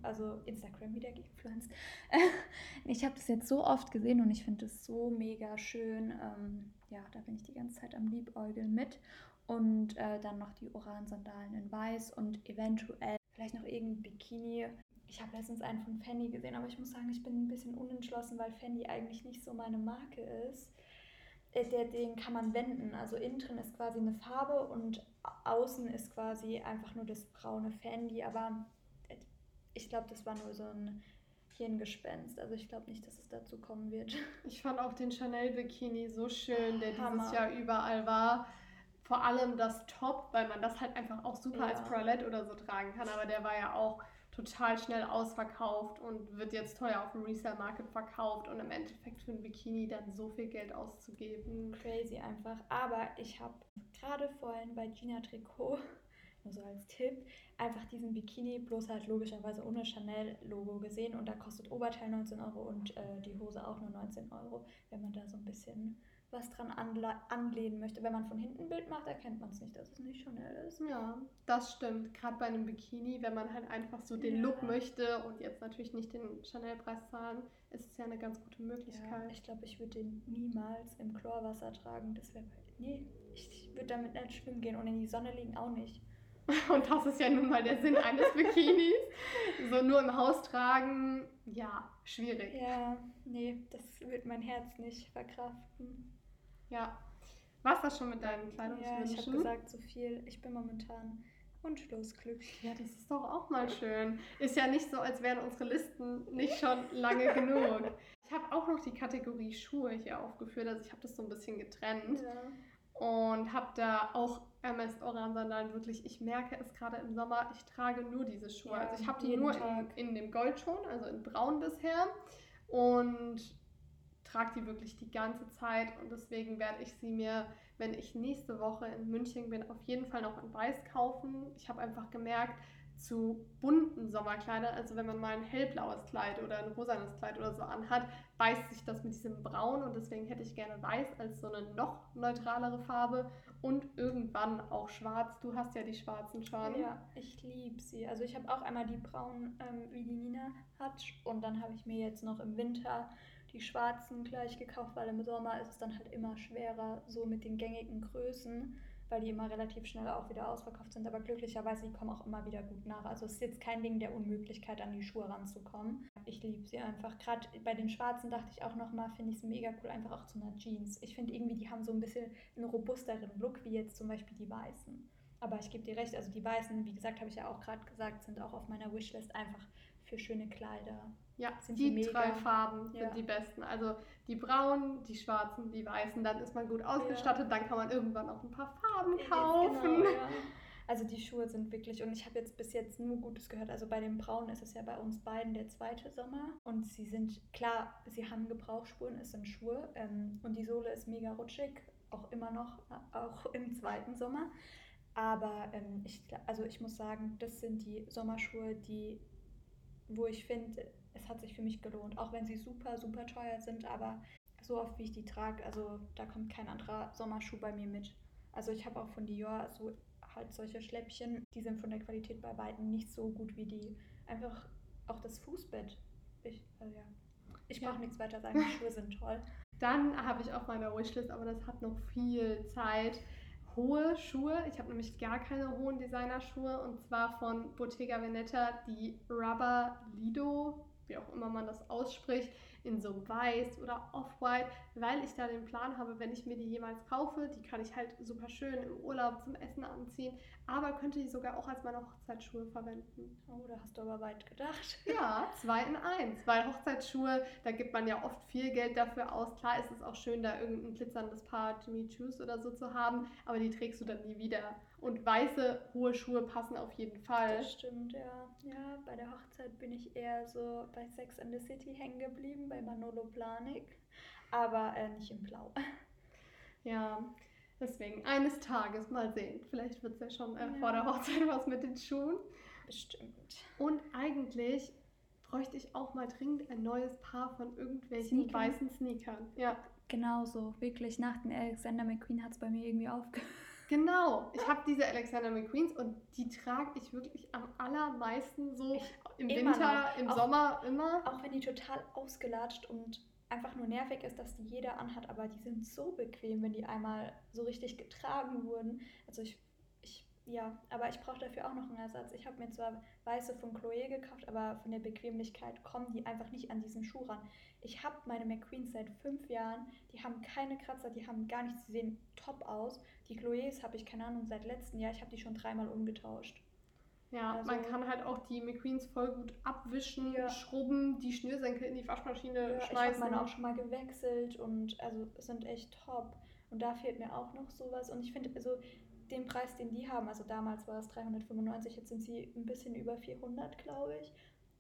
Speaker 2: also Instagram wieder geinfluenced. ich habe das jetzt so oft gesehen und ich finde es so mega schön. Ähm, ja, da bin ich die ganze Zeit am Liebäugeln mit. Und äh, dann noch die Oran-Sandalen in weiß und eventuell vielleicht noch irgendein Bikini. ich habe letztens einen von Fendi gesehen, aber ich muss sagen, ich bin ein bisschen unentschlossen, weil Fendi eigentlich nicht so meine Marke ist. Äh, der, den kann man wenden. Also innen drin ist quasi eine Farbe und außen ist quasi einfach nur das braune Fendi. Aber äh, ich glaube, das war nur so ein Hirngespenst. Also ich glaube nicht, dass es dazu kommen wird.
Speaker 1: Ich fand auch den Chanel Bikini so schön, der Hammer. dieses Jahr überall war. Vor allem das Top, weil man das halt einfach auch super ja. als Bralette oder so tragen kann. Aber der war ja auch total schnell ausverkauft und wird jetzt teuer auf dem Resale-Market verkauft und im Endeffekt für ein Bikini dann so viel Geld auszugeben.
Speaker 2: Crazy einfach. Aber ich habe gerade vorhin bei Gina Tricot, nur so als Tipp, einfach diesen Bikini, bloß halt logischerweise ohne Chanel-Logo gesehen und da kostet Oberteil 19 Euro und äh, die Hose auch nur 19 Euro, wenn man da so ein bisschen was dran anlehnen möchte. Wenn man von hinten ein Bild macht, erkennt man es nicht, dass es nicht Chanel ist.
Speaker 1: Ja, das stimmt. Gerade bei einem Bikini, wenn man halt einfach so den ja. Look möchte und jetzt natürlich nicht den Chanel-Preis zahlen, ist es ja eine ganz gute Möglichkeit. Ja,
Speaker 2: ich glaube, ich würde den niemals im Chlorwasser tragen. Das wäre. Nee, ich würde damit nicht schwimmen gehen und in die Sonne liegen auch nicht.
Speaker 1: Und das ist ja nun mal der Sinn eines Bikinis. So nur im Haus tragen, ja, schwierig.
Speaker 2: Ja, nee, das wird mein Herz nicht verkraften.
Speaker 1: Ja. War's das schon mit deinen Kleidungswünschen?
Speaker 2: Ja, ich habe gesagt, so viel. Ich bin momentan wunschlos glücklich.
Speaker 1: Ja, das ist doch auch mal schön. Ist ja nicht so, als wären unsere Listen nicht schon lange genug. Ich habe auch noch die Kategorie Schuhe hier aufgeführt. Also ich habe das so ein bisschen getrennt. Ja. Und habe da auch MS Oran Sandalen wirklich, ich merke es gerade im Sommer, ich trage nur diese Schuhe. Ja, also ich habe die nur in, in, dem Goldton, also in Braun bisher. Und trage die wirklich die ganze Zeit und deswegen werde ich sie mir, wenn ich nächste Woche in München bin, auf jeden Fall noch in Weiß kaufen. Ich habe einfach gemerkt, zu bunten Sommerkleidern, also wenn man mal ein hellblaues Kleid oder ein rosanes Kleid oder so anhat, beißt sich das mit diesem Braun und deswegen hätte ich gerne Weiß als so eine noch neutralere Farbe und irgendwann auch Schwarz. Du hast ja die schwarzen schon.
Speaker 2: Ja, ich liebe sie. Also ich habe auch einmal die braunen, ähm, wie die Nina hat und dann habe ich mir jetzt noch im Winter die schwarzen gleich gekauft, weil im Sommer ist es dann halt immer schwerer, so mit den gängigen Größen, weil die immer relativ schnell auch wieder ausverkauft sind. Aber glücklicherweise, die kommen auch immer wieder gut nach. Also es ist jetzt kein Ding der Unmöglichkeit, an die Schuhe ranzukommen. Ich liebe sie einfach. Gerade bei den schwarzen dachte ich auch nochmal, finde ich es mega cool, einfach auch zu einer Jeans. Ich finde irgendwie, die haben so ein bisschen einen robusteren Look, wie jetzt zum Beispiel die weißen. Aber ich gebe dir recht, also die weißen, wie gesagt, habe ich ja auch gerade gesagt, sind auch auf meiner Wishlist einfach für schöne Kleider.
Speaker 1: Ja, sind die, die drei Farben ja. sind die besten. Also die braunen, die schwarzen, die weißen, dann ist man gut ausgestattet, ja. dann kann man irgendwann auch ein paar Farben kaufen. Genau, ja.
Speaker 2: Also die Schuhe sind wirklich, und ich habe jetzt bis jetzt nur Gutes gehört. Also bei den Braunen ist es ja bei uns beiden der zweite Sommer. Und sie sind, klar, sie haben Gebrauchsspuren, es sind Schuhe. Ähm, und die Sohle ist mega rutschig, auch immer noch, auch im zweiten Sommer. Aber ähm, ich, also ich muss sagen, das sind die Sommerschuhe, die wo ich finde, es hat sich für mich gelohnt, auch wenn sie super, super teuer sind, aber so oft wie ich die trage, also da kommt kein anderer Sommerschuh bei mir mit. Also ich habe auch von Dior so halt solche Schläppchen, die sind von der Qualität bei weitem nicht so gut wie die. Einfach auch das Fußbett. Ich, also ja. Ich brauche ja. nichts weiter sagen, die Schuhe sind toll.
Speaker 1: Dann habe ich auf meiner Wishlist, aber das hat noch viel Zeit, hohe Schuhe. Ich habe nämlich gar keine hohen Designerschuhe und zwar von Bottega Veneta die Rubber Lido, wie auch immer man das ausspricht in so weiß oder off-white, weil ich da den Plan habe, wenn ich mir die jemals kaufe, die kann ich halt super schön im Urlaub zum Essen anziehen, aber könnte die sogar auch als meine Hochzeitsschuhe verwenden.
Speaker 2: Oh, da hast du aber weit gedacht.
Speaker 1: Ja, zwei in eins, weil Hochzeitsschuhe, da gibt man ja oft viel Geld dafür aus. Klar ist es auch schön, da irgendein glitzerndes Paar Jimmy Choos oder so zu haben, aber die trägst du dann nie wieder. Und weiße, hohe Schuhe passen auf jeden Fall.
Speaker 2: Das stimmt, ja. Ja, bei der Hochzeit bin ich eher so bei Sex and the City hängen geblieben, bei Manolo Planik, aber äh, nicht im Blau.
Speaker 1: Ja, deswegen eines Tages mal sehen. Vielleicht wird es ja schon äh, ja. vor der Hochzeit was mit den Schuhen.
Speaker 2: Bestimmt.
Speaker 1: Und eigentlich bräuchte ich auch mal dringend ein neues Paar von irgendwelchen Sneaker. weißen Sneakern. Ja.
Speaker 2: Genauso, wirklich. Nach den Alexander McQueen hat es bei mir irgendwie aufgehört.
Speaker 1: Genau, ich habe diese Alexander McQueens und die trage ich wirklich am allermeisten so ich im Winter, noch. im auch, Sommer, immer.
Speaker 2: Auch wenn die total ausgelatscht und einfach nur nervig ist, dass die jeder anhat, aber die sind so bequem, wenn die einmal so richtig getragen wurden. Also ich, ich ja, aber ich brauche dafür auch noch einen Ersatz. Ich habe mir zwar weiße von Chloe gekauft, aber von der Bequemlichkeit kommen die einfach nicht an diesen Schuh ran. Ich habe meine McQueens seit fünf Jahren, die haben keine Kratzer, die haben gar nichts, die sehen top aus. Die Chloes habe ich, keine Ahnung, seit letztem Jahr, ich habe die schon dreimal umgetauscht.
Speaker 1: Ja, also, man kann halt auch die McQueens voll gut abwischen, ja. schrubben, die Schnürsenkel in die Waschmaschine ja, schmeißen. Ich habe
Speaker 2: meine auch schon mal gewechselt und also sind echt top. Und da fehlt mir auch noch sowas. Und ich finde, also den Preis, den die haben, also damals war es 395, jetzt sind sie ein bisschen über 400, glaube ich.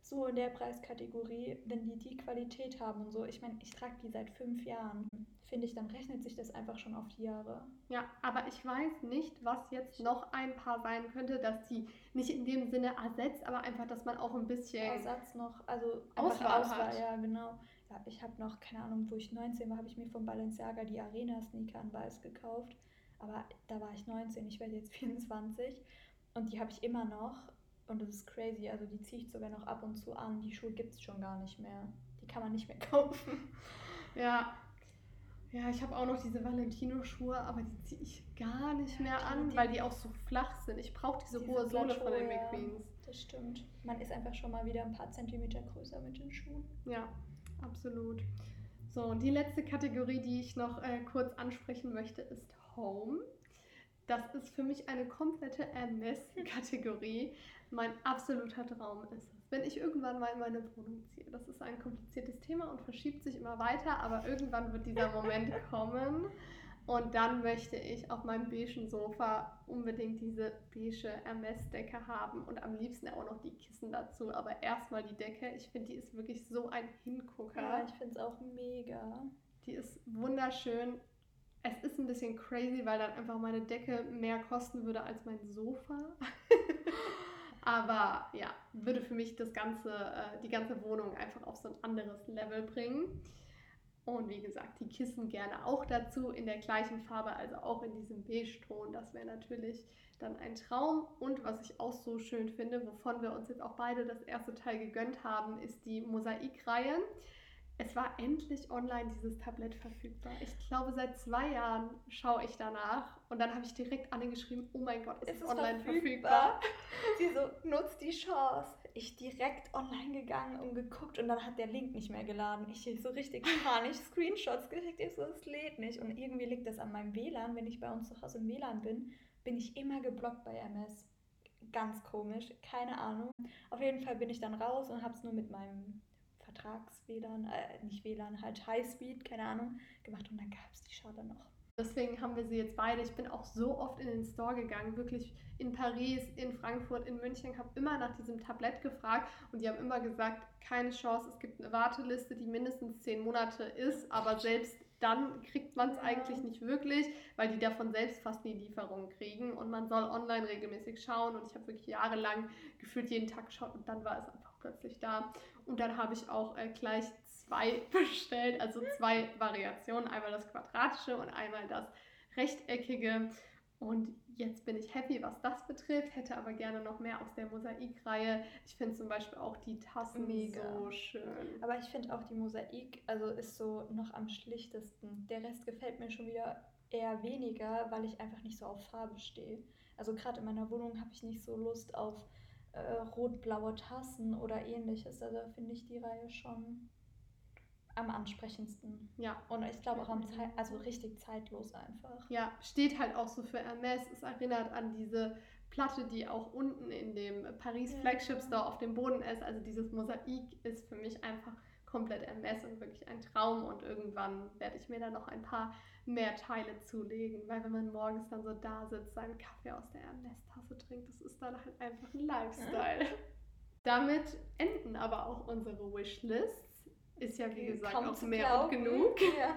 Speaker 2: So in der Preiskategorie, wenn die die Qualität haben und so, ich meine, ich trage die seit fünf Jahren, finde ich, dann rechnet sich das einfach schon auf die Jahre.
Speaker 1: Ja, aber ich weiß nicht, was jetzt noch ein Paar sein könnte, dass die nicht in dem Sinne ersetzt, aber einfach, dass man auch ein bisschen
Speaker 2: Ersatz noch, also Auswahl, Auswahl hat. ja, genau. Ja, ich habe noch, keine Ahnung, wo ich 19 war, habe ich mir von Balenciaga die Arena-Sneaker an Weiß gekauft aber da war ich 19, ich werde jetzt 24 und die habe ich immer noch und das ist crazy, also die ziehe ich sogar noch ab und zu an. Die Schuhe gibt es schon gar nicht mehr. Die kann man nicht mehr kaufen.
Speaker 1: Ja. Ja, ich habe auch noch diese Valentino-Schuhe, aber die ziehe ich gar nicht mehr an, die, weil die auch so flach sind. Ich brauche diese, diese hohe Sohle von den McQueens.
Speaker 2: Das stimmt. Man ist einfach schon mal wieder ein paar Zentimeter größer mit den Schuhen.
Speaker 1: Ja, absolut. So, und die letzte Kategorie, die ich noch äh, kurz ansprechen möchte, ist Home. Das ist für mich eine komplette Ermessen-Kategorie. Mein absoluter Traum ist es, wenn ich irgendwann mal in meine Wohnung ziehe. Das ist ein kompliziertes Thema und verschiebt sich immer weiter, aber irgendwann wird dieser Moment kommen. Und dann möchte ich auf meinem beigen Sofa unbedingt diese beige Hermes-Decke haben und am liebsten auch noch die Kissen dazu. Aber erstmal die Decke. Ich finde, die ist wirklich so ein Hingucker.
Speaker 2: Ja, ich finde es auch mega.
Speaker 1: Die ist wunderschön. Es ist ein bisschen crazy, weil dann einfach meine Decke mehr kosten würde als mein Sofa. Aber ja, würde für mich das ganze, äh, die ganze Wohnung einfach auf so ein anderes Level bringen. Und wie gesagt, die Kissen gerne auch dazu in der gleichen Farbe, also auch in diesem Beige-Ton. Das wäre natürlich dann ein Traum. Und was ich auch so schön finde, wovon wir uns jetzt auch beide das erste Teil gegönnt haben, ist die Mosaikreihe. Es war endlich online dieses Tablett verfügbar. Ich glaube, seit zwei Jahren schaue ich danach und dann habe ich direkt Anne geschrieben, oh mein Gott, es, es ist, ist, online verfügbar. verfügbar.
Speaker 2: Sie so, nutzt die Chance. Ich direkt online gegangen und geguckt und dann hat der Link nicht mehr geladen. Ich so richtig panisch Screenshots gekriegt. Ich so, es lädt nicht. Und irgendwie liegt das an meinem WLAN. Wenn ich bei uns zu Hause im WLAN bin, bin ich immer geblockt bei MS. Ganz komisch, keine Ahnung. Auf jeden Fall bin ich dann raus und habe es nur mit meinem Vertrags-WLAN, äh, nicht WLAN, halt Highspeed, keine Ahnung, gemacht und dann gab es die Schale noch.
Speaker 1: Deswegen haben wir sie jetzt beide. Ich bin auch so oft in den Store gegangen, wirklich in Paris, in Frankfurt, in München, habe immer nach diesem Tablett gefragt und die haben immer gesagt, keine Chance, es gibt eine Warteliste, die mindestens zehn Monate ist, aber selbst dann kriegt man es ja. eigentlich nicht wirklich, weil die davon selbst fast nie Lieferungen kriegen und man soll online regelmäßig schauen und ich habe wirklich jahrelang gefühlt jeden Tag geschaut und dann war es einfach plötzlich da. Und dann habe ich auch äh, gleich zwei bestellt, also zwei Variationen. Einmal das quadratische und einmal das rechteckige. Und jetzt bin ich happy, was das betrifft, hätte aber gerne noch mehr aus der Mosaikreihe. Ich finde zum Beispiel auch die Tassen Mega. so schön.
Speaker 2: Aber ich finde auch die Mosaik, also ist so noch am schlichtesten. Der Rest gefällt mir schon wieder eher weniger, weil ich einfach nicht so auf Farbe stehe. Also gerade in meiner Wohnung habe ich nicht so Lust auf äh, rot-blaue Tassen oder ähnliches. Also finde ich die Reihe schon am ansprechendsten. Ja. Und ich glaube auch am Zeit, also richtig zeitlos einfach.
Speaker 1: Ja, steht halt auch so für Hermes. Es erinnert an diese Platte, die auch unten in dem Paris Flagship Store auf dem Boden ist. Also dieses Mosaik ist für mich einfach komplett Hermes und wirklich ein Traum. Und irgendwann werde ich mir da noch ein paar mehr Teile zulegen, weil wenn man morgens dann so da sitzt, seinen Kaffee aus der Hermes-Tasse trinkt, das ist dann halt einfach ein Lifestyle. Damit enden aber auch unsere Wishlists. Ist ja wie gesagt Kaum auch mehr glauben. und genug. Ja.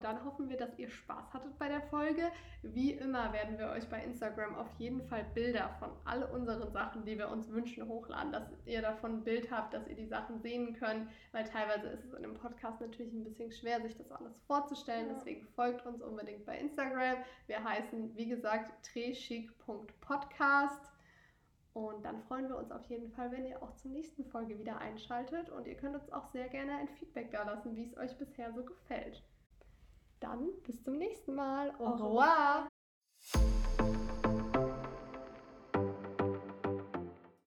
Speaker 1: Dann hoffen wir, dass ihr Spaß hattet bei der Folge. Wie immer werden wir euch bei Instagram auf jeden Fall Bilder von all unseren Sachen, die wir uns wünschen, hochladen, dass ihr davon ein Bild habt, dass ihr die Sachen sehen könnt, weil teilweise ist es in einem Podcast natürlich ein bisschen schwer, sich das alles vorzustellen. Ja. Deswegen folgt uns unbedingt bei Instagram. Wir heißen, wie gesagt, trechic.podcast. Und dann freuen wir uns auf jeden Fall, wenn ihr auch zur nächsten Folge wieder einschaltet. Und ihr könnt uns auch sehr gerne ein Feedback da lassen, wie es euch bisher so gefällt. Dann bis zum nächsten Mal. Au revoir.